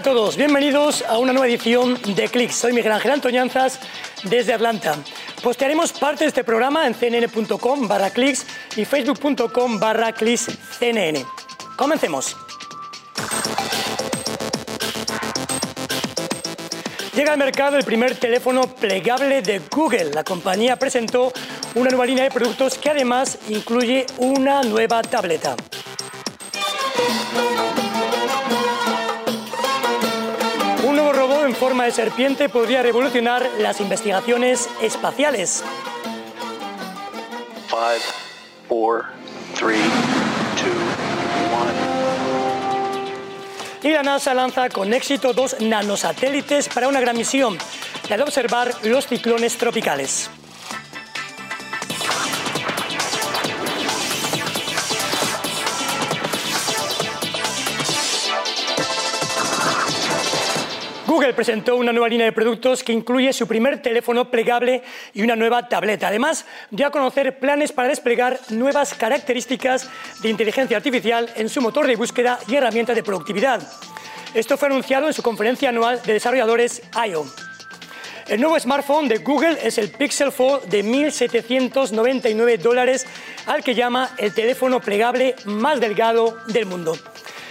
a todos, bienvenidos a una nueva edición de Clicks. Soy Miguel Ángel Antoñanzas desde Atlanta. Postearemos parte de este programa en cnn.com barra clicks y facebook.com barra cnn. Comencemos. Llega al mercado el primer teléfono plegable de Google. La compañía presentó una nueva línea de productos que además incluye una nueva tableta. Forma de serpiente podría revolucionar las investigaciones espaciales. Five, four, three, two, Y la NASA lanza con éxito dos nanosatélites para una gran misión, la de observar los ciclones tropicales. Presentó una nueva línea de productos que incluye su primer teléfono plegable y una nueva tableta. Además, dio a conocer planes para desplegar nuevas características de inteligencia artificial en su motor de búsqueda y herramientas de productividad. Esto fue anunciado en su conferencia anual de desarrolladores I.O. El nuevo smartphone de Google es el Pixel Fold de 1.799 dólares, al que llama el teléfono plegable más delgado del mundo.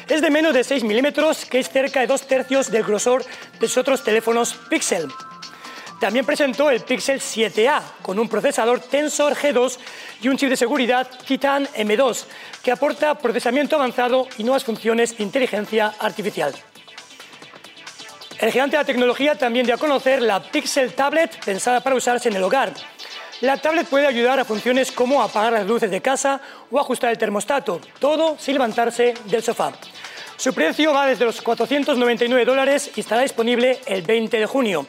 Es de menos de 6 milímetros, que es cerca de dos tercios del grosor de sus otros teléfonos Pixel. También presentó el Pixel 7a con un procesador Tensor G2 y un chip de seguridad Titan M2 que aporta procesamiento avanzado y nuevas funciones de inteligencia artificial. El gigante de la tecnología también dio a conocer la Pixel Tablet pensada para usarse en el hogar. La tablet puede ayudar a funciones como apagar las luces de casa o ajustar el termostato, todo sin levantarse del sofá. Su precio va desde los 499 dólares y estará disponible el 20 de junio.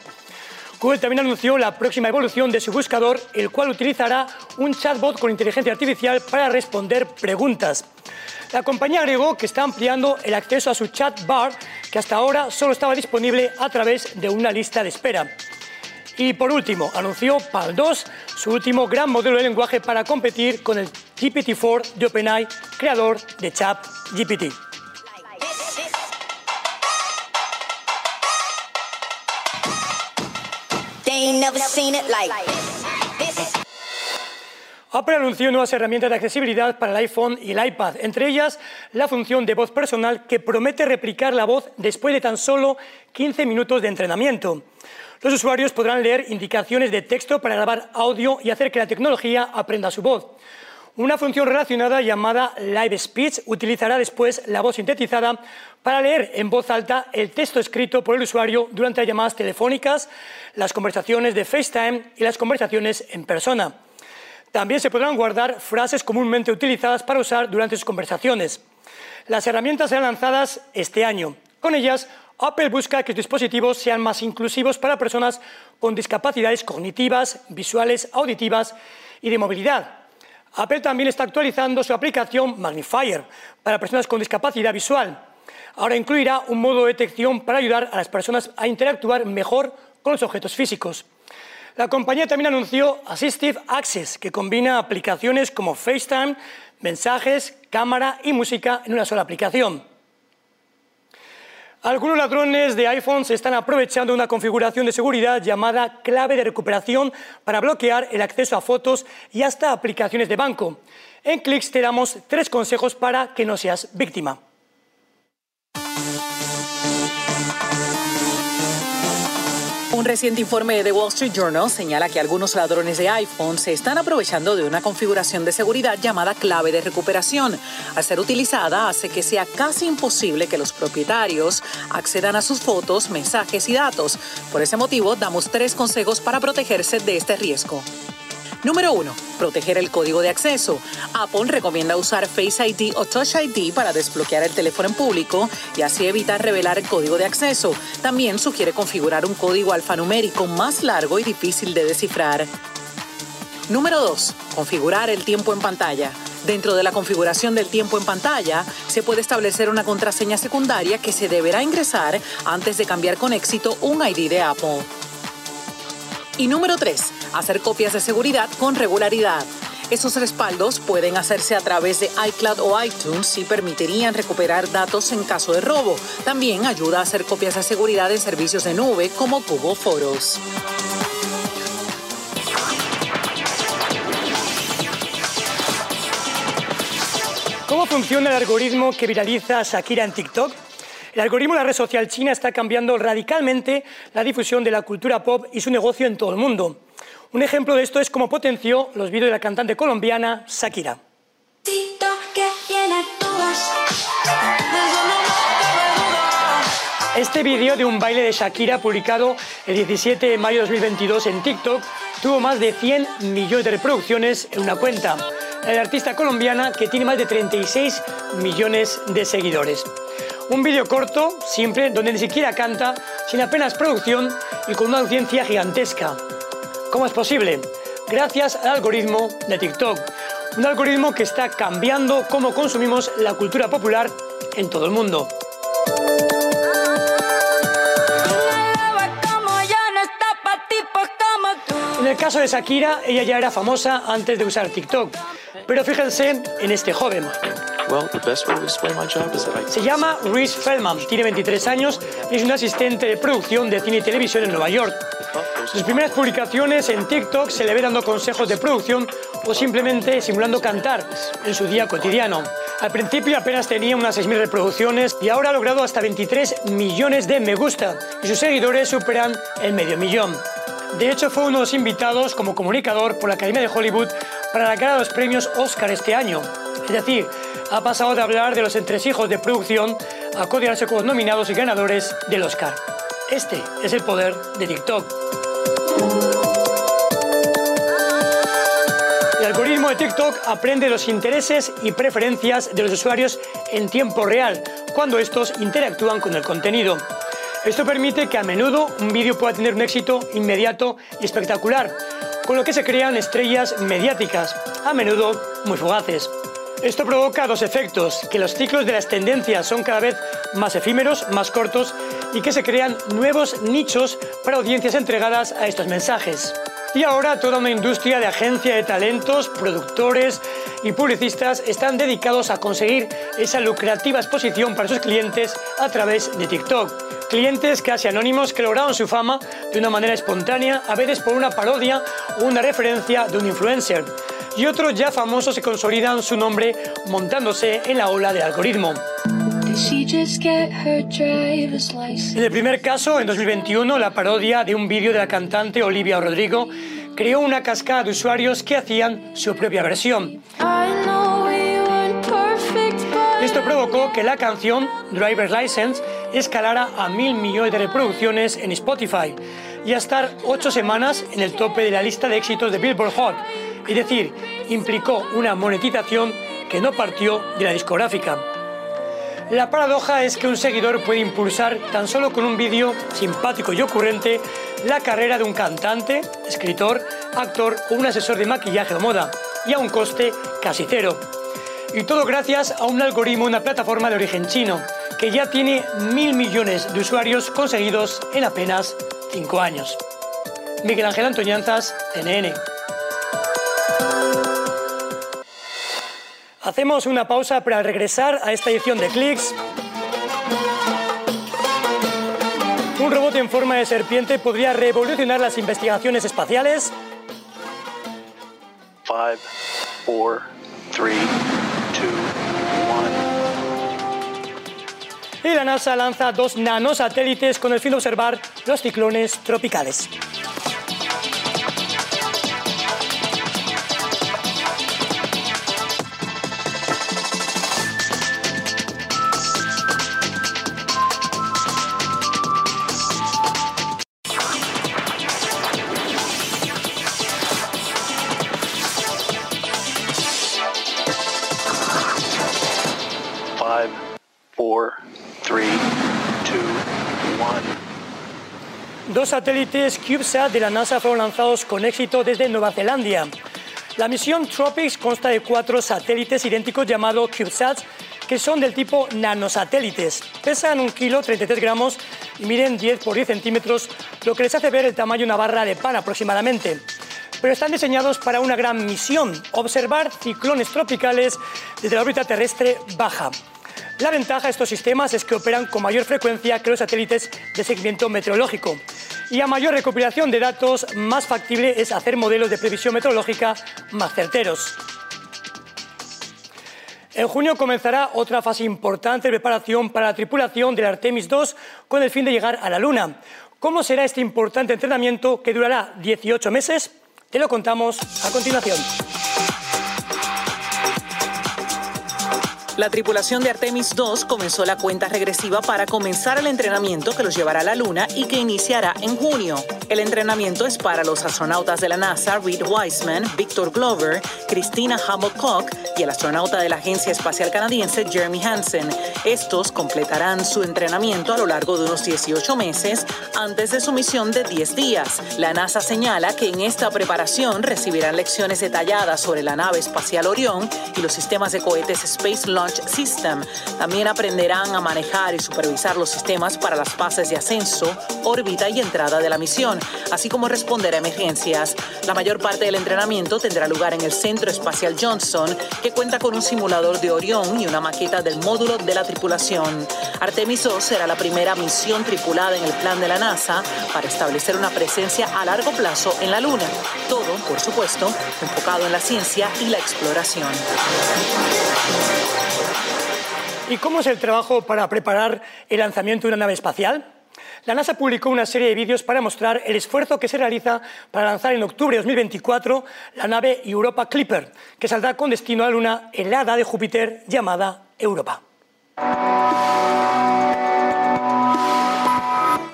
Google también anunció la próxima evolución de su buscador, el cual utilizará un chatbot con inteligencia artificial para responder preguntas. La compañía agregó que está ampliando el acceso a su chat bar, que hasta ahora solo estaba disponible a través de una lista de espera. Y por último, anunció PAL 2, su último gran modelo de lenguaje para competir con el GPT-4 de OpenAI, creador de ChatGPT. Apple anunció nuevas herramientas de accesibilidad para el iPhone y el iPad, entre ellas la función de voz personal que promete replicar la voz después de tan solo 15 minutos de entrenamiento. Los usuarios podrán leer indicaciones de texto para grabar audio y hacer que la tecnología aprenda su voz. Una función relacionada llamada Live Speech utilizará después la voz sintetizada para leer en voz alta el texto escrito por el usuario durante las llamadas telefónicas, las conversaciones de FaceTime y las conversaciones en persona. También se podrán guardar frases comúnmente utilizadas para usar durante sus conversaciones. Las herramientas serán lanzadas este año. Con ellas, Apple busca que sus dispositivos sean más inclusivos para personas con discapacidades cognitivas, visuales, auditivas y de movilidad. Apple también está actualizando su aplicación Magnifier para personas con discapacidad visual. Ahora incluirá un modo de detección para ayudar a las personas a interactuar mejor con los objetos físicos. La compañía también anunció Assistive Access, que combina aplicaciones como FaceTime, mensajes, cámara y música en una sola aplicación. Algunos ladrones de iPhone se están aprovechando una configuración de seguridad llamada clave de recuperación para bloquear el acceso a fotos y hasta aplicaciones de banco. En Clicks te damos tres consejos para que no seas víctima. Un reciente informe de Wall Street Journal señala que algunos ladrones de iPhone se están aprovechando de una configuración de seguridad llamada clave de recuperación. Al ser utilizada, hace que sea casi imposible que los propietarios accedan a sus fotos, mensajes y datos. Por ese motivo, damos tres consejos para protegerse de este riesgo. Número 1. Proteger el código de acceso. Apple recomienda usar Face ID o Touch ID para desbloquear el teléfono en público y así evitar revelar el código de acceso. También sugiere configurar un código alfanumérico más largo y difícil de descifrar. Número 2. Configurar el tiempo en pantalla. Dentro de la configuración del tiempo en pantalla, se puede establecer una contraseña secundaria que se deberá ingresar antes de cambiar con éxito un ID de Apple. Y número 3. Hacer copias de seguridad con regularidad. Esos respaldos pueden hacerse a través de iCloud o iTunes y permitirían recuperar datos en caso de robo. También ayuda a hacer copias de seguridad en servicios de nube como Google Photos. ¿Cómo funciona el algoritmo que viraliza a Shakira en TikTok? El algoritmo de la red social china está cambiando radicalmente la difusión de la cultura pop y su negocio en todo el mundo. Un ejemplo de esto es cómo potenció los vídeos de la cantante colombiana Shakira. Este vídeo de un baile de Shakira publicado el 17 de mayo de 2022 en TikTok tuvo más de 100 millones de reproducciones en una cuenta. La artista colombiana que tiene más de 36 millones de seguidores. Un vídeo corto, siempre, donde ni siquiera canta, sin apenas producción y con una audiencia gigantesca. ¿Cómo es posible? Gracias al algoritmo de TikTok. Un algoritmo que está cambiando cómo consumimos la cultura popular en todo el mundo. En el caso de Shakira, ella ya era famosa antes de usar TikTok. Pero fíjense en este joven. Se llama Reese Feldman, tiene 23 años y es un asistente de producción de cine y televisión en Nueva York. Sus primeras publicaciones en TikTok se le ve dando consejos de producción o simplemente simulando cantar en su día cotidiano. Al principio apenas tenía unas 6.000 reproducciones y ahora ha logrado hasta 23 millones de me gusta y sus seguidores superan el medio millón. De hecho, fue uno de los invitados como comunicador por la Academia de Hollywood para la gala de los premios Oscar este año. Es decir, ha pasado de hablar de los entresijos de producción a codearse con los nominados y ganadores del Oscar. Este es el poder de TikTok. El algoritmo de TikTok aprende los intereses y preferencias de los usuarios en tiempo real, cuando estos interactúan con el contenido. Esto permite que a menudo un vídeo pueda tener un éxito inmediato y espectacular, con lo que se crean estrellas mediáticas, a menudo muy fugaces. Esto provoca dos efectos, que los ciclos de las tendencias son cada vez más efímeros, más cortos y que se crean nuevos nichos para audiencias entregadas a estos mensajes. Y ahora toda una industria de agencia de talentos, productores y publicistas están dedicados a conseguir esa lucrativa exposición para sus clientes a través de TikTok. Clientes casi anónimos que lograron su fama de una manera espontánea, a veces por una parodia o una referencia de un influencer y otros ya famosos se consolidan su nombre montándose en la ola del algoritmo. En el primer caso, en 2021, la parodia de un vídeo de la cantante Olivia Rodrigo creó una cascada de usuarios que hacían su propia versión. Esto provocó que la canción Driver's License escalara a mil millones de reproducciones en Spotify y a estar ocho semanas en el tope de la lista de éxitos de Billboard Hot, es decir, implicó una monetización que no partió de la discográfica. La paradoja es que un seguidor puede impulsar tan solo con un vídeo simpático y ocurrente la carrera de un cantante, escritor, actor o un asesor de maquillaje o moda, y a un coste casi cero. Y todo gracias a un algoritmo, una plataforma de origen chino, que ya tiene mil millones de usuarios conseguidos en apenas cinco años. Miguel Ángel Antoñanzas, CNN. Hacemos una pausa para regresar a esta edición de Clicks. Un robot en forma de serpiente podría revolucionar las investigaciones espaciales. 5, 4, 3, 2, 1. Y la NASA lanza dos nanosatélites con el fin de observar los ciclones tropicales. Dos satélites CubeSat de la NASA fueron lanzados con éxito desde Nueva Zelanda. La misión Tropics consta de cuatro satélites idénticos llamados CubeSats, que son del tipo nanosatélites. Pesan un kilo 33 gramos y miden 10 por 10 centímetros, lo que les hace ver el tamaño de una barra de pan aproximadamente. pero están diseñados para una gran misión, observar ciclones tropicales desde la órbita terrestre baja. La ventaja de estos sistemas es que operan con mayor frecuencia que los satélites de seguimiento meteorológico. Y a mayor recopilación de datos, más factible es hacer modelos de previsión meteorológica más certeros. En junio comenzará otra fase importante de preparación para la tripulación del Artemis II con el fin de llegar a la Luna. ¿Cómo será este importante entrenamiento que durará 18 meses? Te lo contamos a continuación. La tripulación de Artemis 2 comenzó la cuenta regresiva para comenzar el entrenamiento que los llevará a la Luna y que iniciará en junio. El entrenamiento es para los astronautas de la NASA Reed Wiseman, Victor Glover, Christina Hammock Koch y el astronauta de la Agencia Espacial Canadiense Jeremy Hansen. Estos completarán su entrenamiento a lo largo de unos 18 meses antes de su misión de 10 días. La NASA señala que en esta preparación recibirán lecciones detalladas sobre la nave espacial Orión y los sistemas de cohetes Space Launch System. También aprenderán a manejar y supervisar los sistemas para las fases de ascenso, órbita y entrada de la misión así como responder a emergencias. La mayor parte del entrenamiento tendrá lugar en el Centro Espacial Johnson, que cuenta con un simulador de Orión y una maqueta del módulo de la tripulación. Artemis 2 será la primera misión tripulada en el plan de la NASA para establecer una presencia a largo plazo en la Luna. Todo, por supuesto, enfocado en la ciencia y la exploración. ¿Y cómo es el trabajo para preparar el lanzamiento de una nave espacial? La NASA publicó una serie de vídeos para mostrar el esfuerzo que se realiza para lanzar en octubre de 2024 la nave Europa Clipper, que saldrá con destino a la luna helada de Júpiter llamada Europa.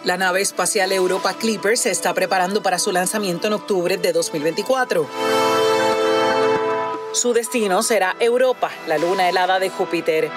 La nave espacial Europa Clipper se está preparando para su lanzamiento en octubre de 2024. Su destino será Europa, la luna helada de Júpiter.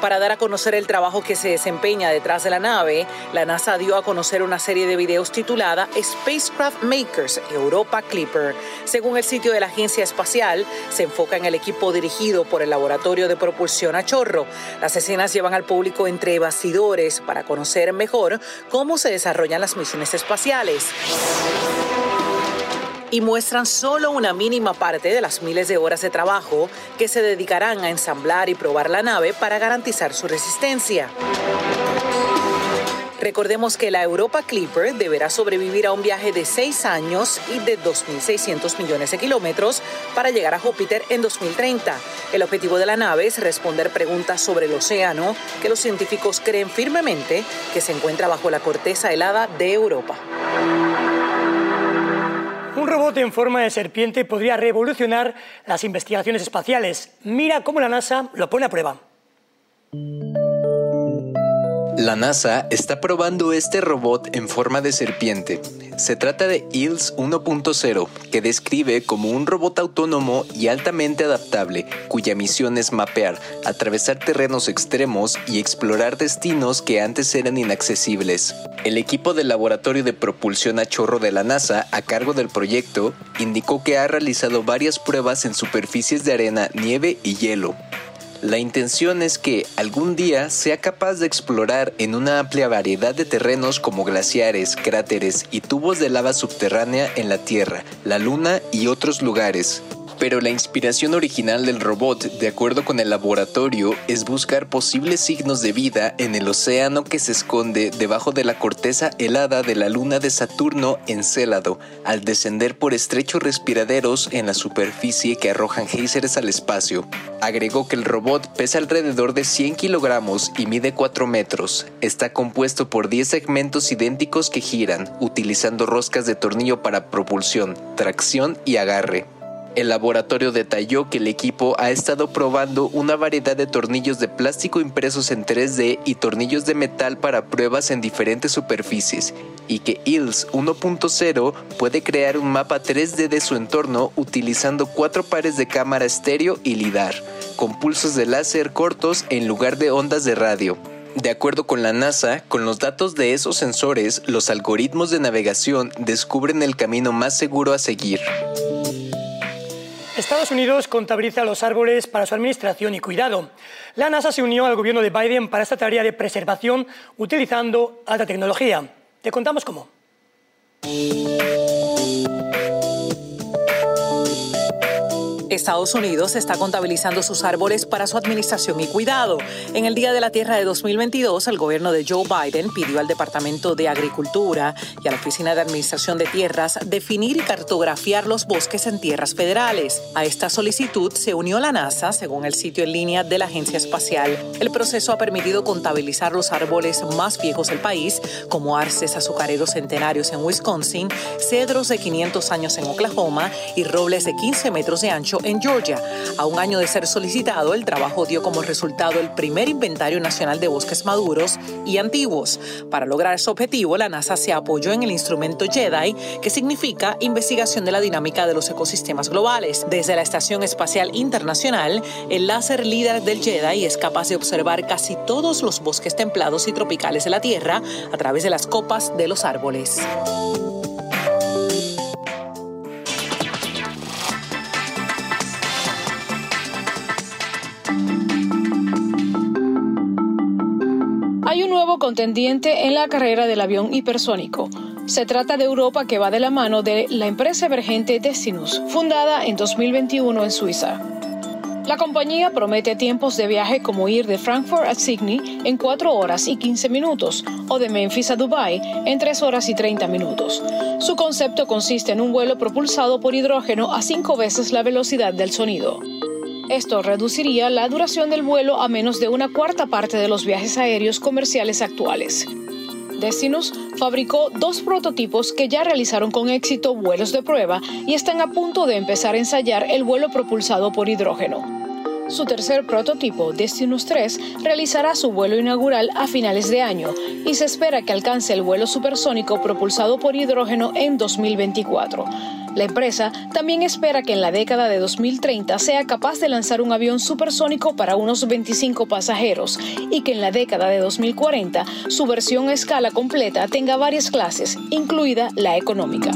Para dar a conocer el trabajo que se desempeña detrás de la nave, la NASA dio a conocer una serie de videos titulada Spacecraft Makers Europa Clipper. Según el sitio de la agencia espacial, se enfoca en el equipo dirigido por el Laboratorio de Propulsión a Chorro. Las escenas llevan al público entre bastidores para conocer mejor cómo se desarrollan las misiones espaciales y muestran solo una mínima parte de las miles de horas de trabajo que se dedicarán a ensamblar y probar la nave para garantizar su resistencia. Recordemos que la Europa Clipper deberá sobrevivir a un viaje de seis años y de 2.600 millones de kilómetros para llegar a Júpiter en 2030. El objetivo de la nave es responder preguntas sobre el océano que los científicos creen firmemente que se encuentra bajo la corteza helada de Europa. Robot en forma de serpiente podría revolucionar las investigaciones espaciales. Mira cómo la NASA lo pone a prueba. La NASA está probando este robot en forma de serpiente. Se trata de ILS 1.0, que describe como un robot autónomo y altamente adaptable, cuya misión es mapear, atravesar terrenos extremos y explorar destinos que antes eran inaccesibles. El equipo del Laboratorio de Propulsión a Chorro de la NASA, a cargo del proyecto, indicó que ha realizado varias pruebas en superficies de arena, nieve y hielo. La intención es que algún día sea capaz de explorar en una amplia variedad de terrenos como glaciares, cráteres y tubos de lava subterránea en la Tierra, la Luna y otros lugares. Pero la inspiración original del robot, de acuerdo con el laboratorio, es buscar posibles signos de vida en el océano que se esconde debajo de la corteza helada de la luna de Saturno en Célado, al descender por estrechos respiraderos en la superficie que arrojan géiseres al espacio. Agregó que el robot pesa alrededor de 100 kilogramos y mide 4 metros. Está compuesto por 10 segmentos idénticos que giran, utilizando roscas de tornillo para propulsión, tracción y agarre. El laboratorio detalló que el equipo ha estado probando una variedad de tornillos de plástico impresos en 3D y tornillos de metal para pruebas en diferentes superficies y que ILS 1.0 puede crear un mapa 3D de su entorno utilizando cuatro pares de cámara estéreo y lidar, con pulsos de láser cortos en lugar de ondas de radio. De acuerdo con la NASA, con los datos de esos sensores, los algoritmos de navegación descubren el camino más seguro a seguir. Estados Unidos contabiliza los árboles para su administración y cuidado. La NASA se unió al gobierno de Biden para esta tarea de preservación utilizando alta tecnología. Te contamos cómo. Estados Unidos está contabilizando sus árboles para su administración y cuidado. En el Día de la Tierra de 2022, el gobierno de Joe Biden pidió al Departamento de Agricultura y a la Oficina de Administración de Tierras definir y cartografiar los bosques en tierras federales. A esta solicitud se unió la NASA, según el sitio en línea de la Agencia Espacial. El proceso ha permitido contabilizar los árboles más viejos del país, como arces azucareros centenarios en Wisconsin, cedros de 500 años en Oklahoma y robles de 15 metros de ancho en Georgia. A un año de ser solicitado, el trabajo dio como resultado el primer inventario nacional de bosques maduros y antiguos. Para lograr ese objetivo, la NASA se apoyó en el instrumento JEDI, que significa Investigación de la Dinámica de los Ecosistemas Globales. Desde la Estación Espacial Internacional, el láser líder del JEDI es capaz de observar casi todos los bosques templados y tropicales de la Tierra a través de las copas de los árboles. Contendiente en la carrera del avión hipersónico. Se trata de Europa que va de la mano de la empresa emergente Destinus, fundada en 2021 en Suiza. La compañía promete tiempos de viaje como ir de Frankfurt a Sydney en 4 horas y 15 minutos o de Memphis a Dubai en 3 horas y 30 minutos. Su concepto consiste en un vuelo propulsado por hidrógeno a 5 veces la velocidad del sonido. Esto reduciría la duración del vuelo a menos de una cuarta parte de los viajes aéreos comerciales actuales. Destinus fabricó dos prototipos que ya realizaron con éxito vuelos de prueba y están a punto de empezar a ensayar el vuelo propulsado por hidrógeno. Su tercer prototipo, Destinus 3, realizará su vuelo inaugural a finales de año y se espera que alcance el vuelo supersónico propulsado por hidrógeno en 2024. La empresa también espera que en la década de 2030 sea capaz de lanzar un avión supersónico para unos 25 pasajeros y que en la década de 2040 su versión a escala completa tenga varias clases, incluida la económica.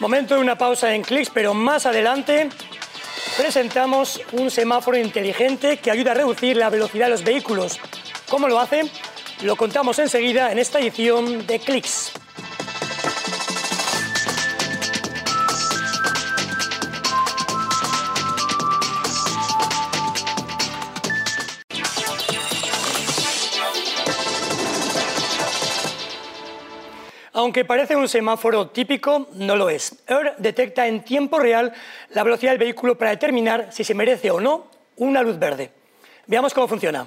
Momento de una pausa en clics, pero más adelante presentamos un semáforo inteligente que ayuda a reducir la velocidad de los vehículos. ¿Cómo lo hace? Lo contamos enseguida en esta edición de Clics. Aunque parece un semáforo típico, no lo es. EAR detecta en tiempo real la velocidad del vehículo para determinar si se merece o no una luz verde. Veamos cómo funciona.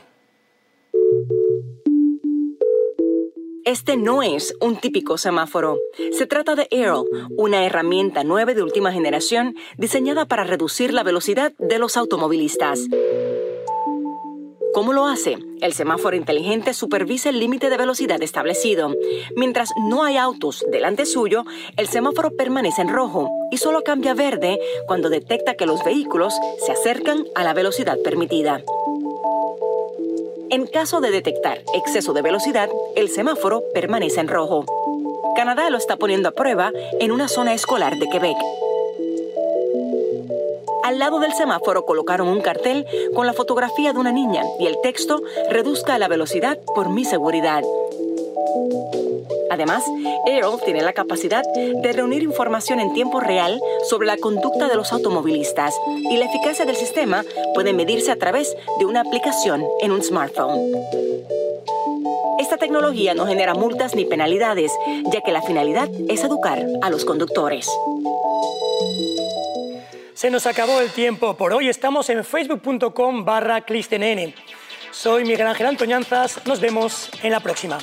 Este no es un típico semáforo. Se trata de Aero, una herramienta nueva de última generación diseñada para reducir la velocidad de los automovilistas. ¿Cómo lo hace? El semáforo inteligente supervisa el límite de velocidad establecido. Mientras no hay autos delante suyo, el semáforo permanece en rojo y solo cambia verde cuando detecta que los vehículos se acercan a la velocidad permitida. En caso de detectar exceso de velocidad, el semáforo permanece en rojo. Canadá lo está poniendo a prueba en una zona escolar de Quebec. Al lado del semáforo colocaron un cartel con la fotografía de una niña y el texto reduzca la velocidad por mi seguridad. Además, Aero tiene la capacidad de reunir información en tiempo real sobre la conducta de los automovilistas y la eficacia del sistema puede medirse a través de una aplicación en un smartphone. Esta tecnología no genera multas ni penalidades, ya que la finalidad es educar a los conductores. Se nos acabó el tiempo por hoy. Estamos en facebook.com barra Soy Miguel Ángel Antoñanzas. Nos vemos en la próxima.